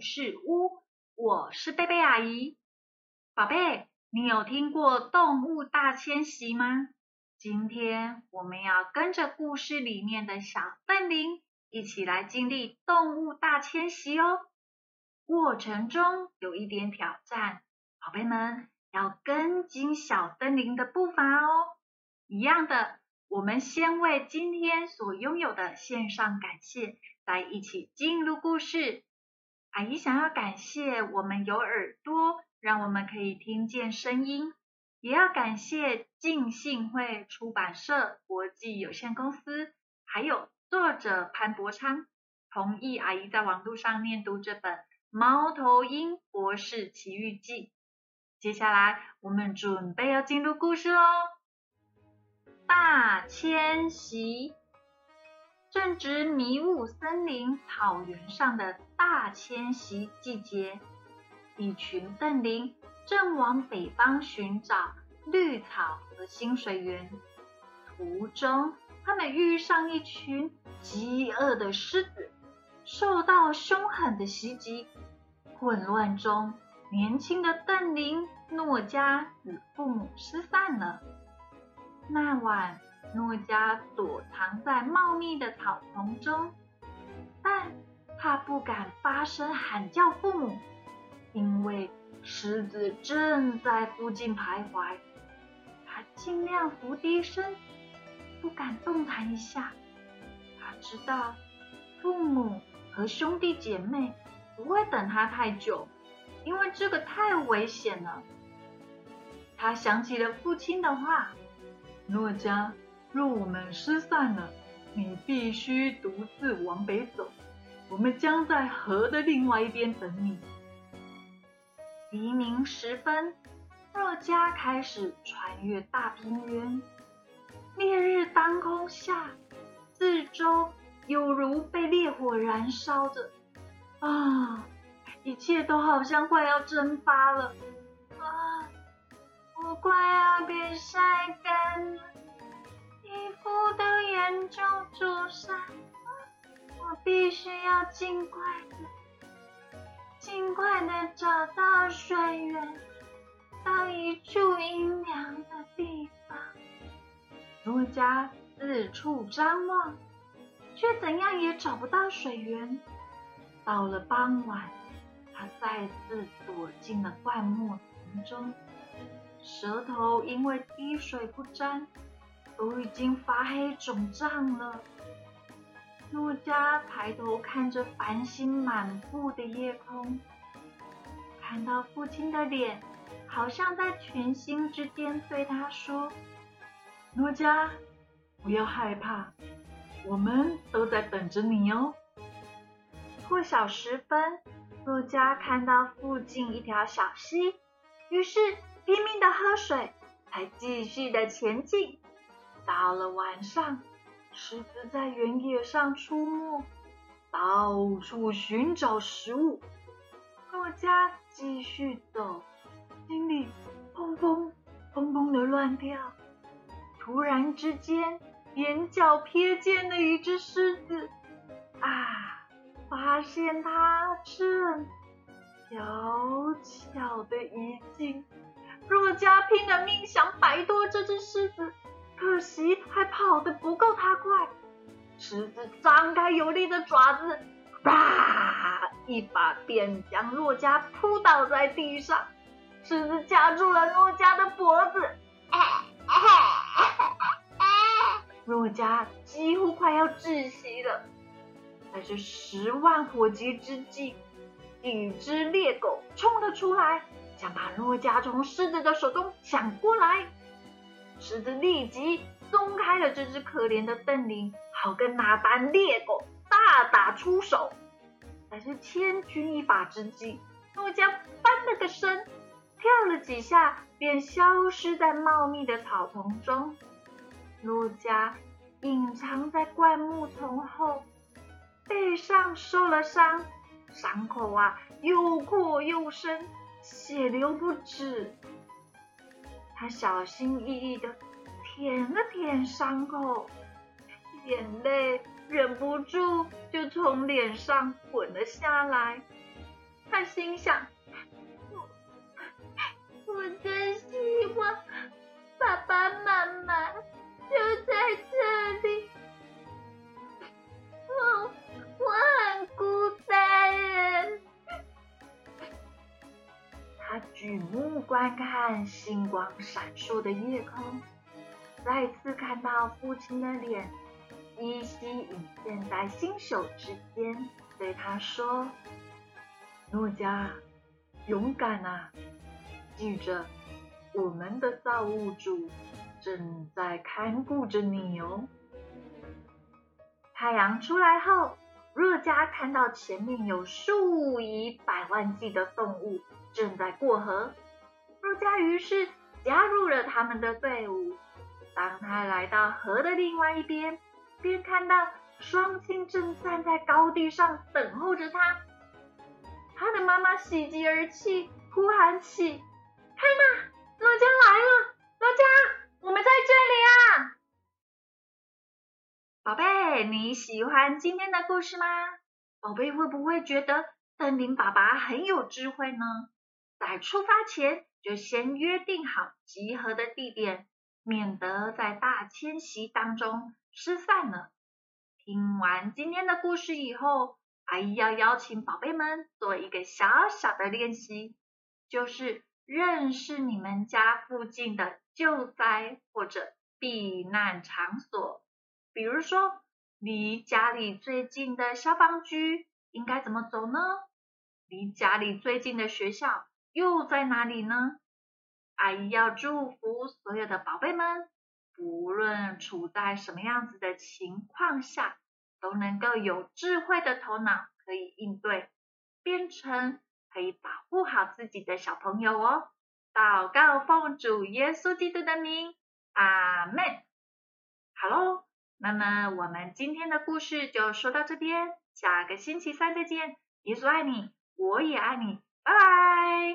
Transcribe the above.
是屋，我是贝贝阿姨。宝贝，你有听过动物大迁徙吗？今天我们要跟着故事里面的小笨羚一起来经历动物大迁徙哦。过程中有一点挑战，宝贝们要跟紧小笨羚的步伐哦。一样的，我们先为今天所拥有的献上感谢。来一起进入故事。阿姨想要感谢我们有耳朵，让我们可以听见声音，也要感谢静信会出版社国际有限公司，还有作者潘伯昌同意阿姨在网络上念读这本《猫头鹰博士奇遇记》。接下来我们准备要进入故事喽，大迁徙。正值迷雾森林草原上的大迁徙季节，一群瞪羚正往北方寻找绿草和新水源。途中，他们遇上一群饥饿的狮子，受到凶狠的袭击。混乱中，年轻的瞪羚诺加与父母失散了。那晚。诺加躲藏在茂密的草丛中，但他不敢发声喊叫父母，因为狮子正在附近徘徊。他尽量伏低身，不敢动弹一下。他知道父母和兄弟姐妹不会等他太久，因为这个太危险了。他想起了父亲的话：“诺加。”若我们失散了，你必须独自往北走。我们将在河的另外一边等你。黎明时分，诺加开始穿越大平原。烈日当空下，四周犹如被烈火燃烧着。啊，一切都好像快要蒸发了。啊，我快要被晒干了。衣服都严重灼伤，我必须要尽快的、尽快的找到水源，到一处阴凉的地方。罗加四处张望，却怎样也找不到水源。到了傍晚，他再次躲进了灌木丛中，舌头因为滴水不沾。都已经发黑肿胀了。诺加抬头看着繁星满布的夜空，看到父亲的脸，好像在群星之间对他说：“诺加，不要害怕，我们都在等着你哦。”破晓时分，诺加看到附近一条小溪，于是拼命的喝水，才继续的前进。到了晚上，狮子在原野上出没，到处寻找食物。诺加继续走，心里砰砰砰砰的乱跳。突然之间，眼角瞥见了一只狮子，啊！发现它正悄悄的移近。诺加拼了命想摆脱这只狮子。可惜还跑得不够他快，狮子张开有力的爪子，啪！一把便将诺加扑倒在地上。狮子夹住了诺加的脖子，诺加几乎快要窒息了。在这十万火急之际，一只猎狗冲了出来，想把诺加从狮子的手中抢过来。狮子立即松开了这只可怜的瞪羚，好跟那班猎狗大打出手。在这千钧一发之际，诺加翻了个身，跳了几下，便消失在茂密的草丛中。诺加隐藏在灌木丛后，背上受了伤，伤口啊又阔又深，血流不止。他小心翼翼的舔了舔伤口，眼泪忍不住就从脸上滚了下来。他心想：我我真希望爸爸妈妈观看星光闪烁的夜空，再次看到父亲的脸。依稀隐现在星宿之间，对他说：“诺加，勇敢啊！记着，我们的造物主正在看顾着你哦。”太阳出来后，若加看到前面有数以百万计的动物正在过河，若加于是加入了他们的队伍。当他来到河的另外一边，便看到双亲正站在高地上等候着他。他的妈妈喜极而泣，呼喊起：“看呐，诺加来了！诺加，我们在这里啊！”宝贝，你喜欢今天的故事吗？宝贝会不会觉得森林爸爸很有智慧呢？在出发前就先约定好集合的地点，免得在大迁徙当中。失散了。听完今天的故事以后，阿姨要邀请宝贝们做一个小小的练习，就是认识你们家附近的救灾或者避难场所。比如说，离家里最近的消防局应该怎么走呢？离家里最近的学校又在哪里呢？阿姨要祝福所有的宝贝们。无论处在什么样子的情况下，都能够有智慧的头脑可以应对，变成可以保护好自己的小朋友哦。祷告奉主耶稣基督的名，阿门。好喽，那么我们今天的故事就说到这边，下个星期三再见。耶稣爱你，我也爱你，Bye.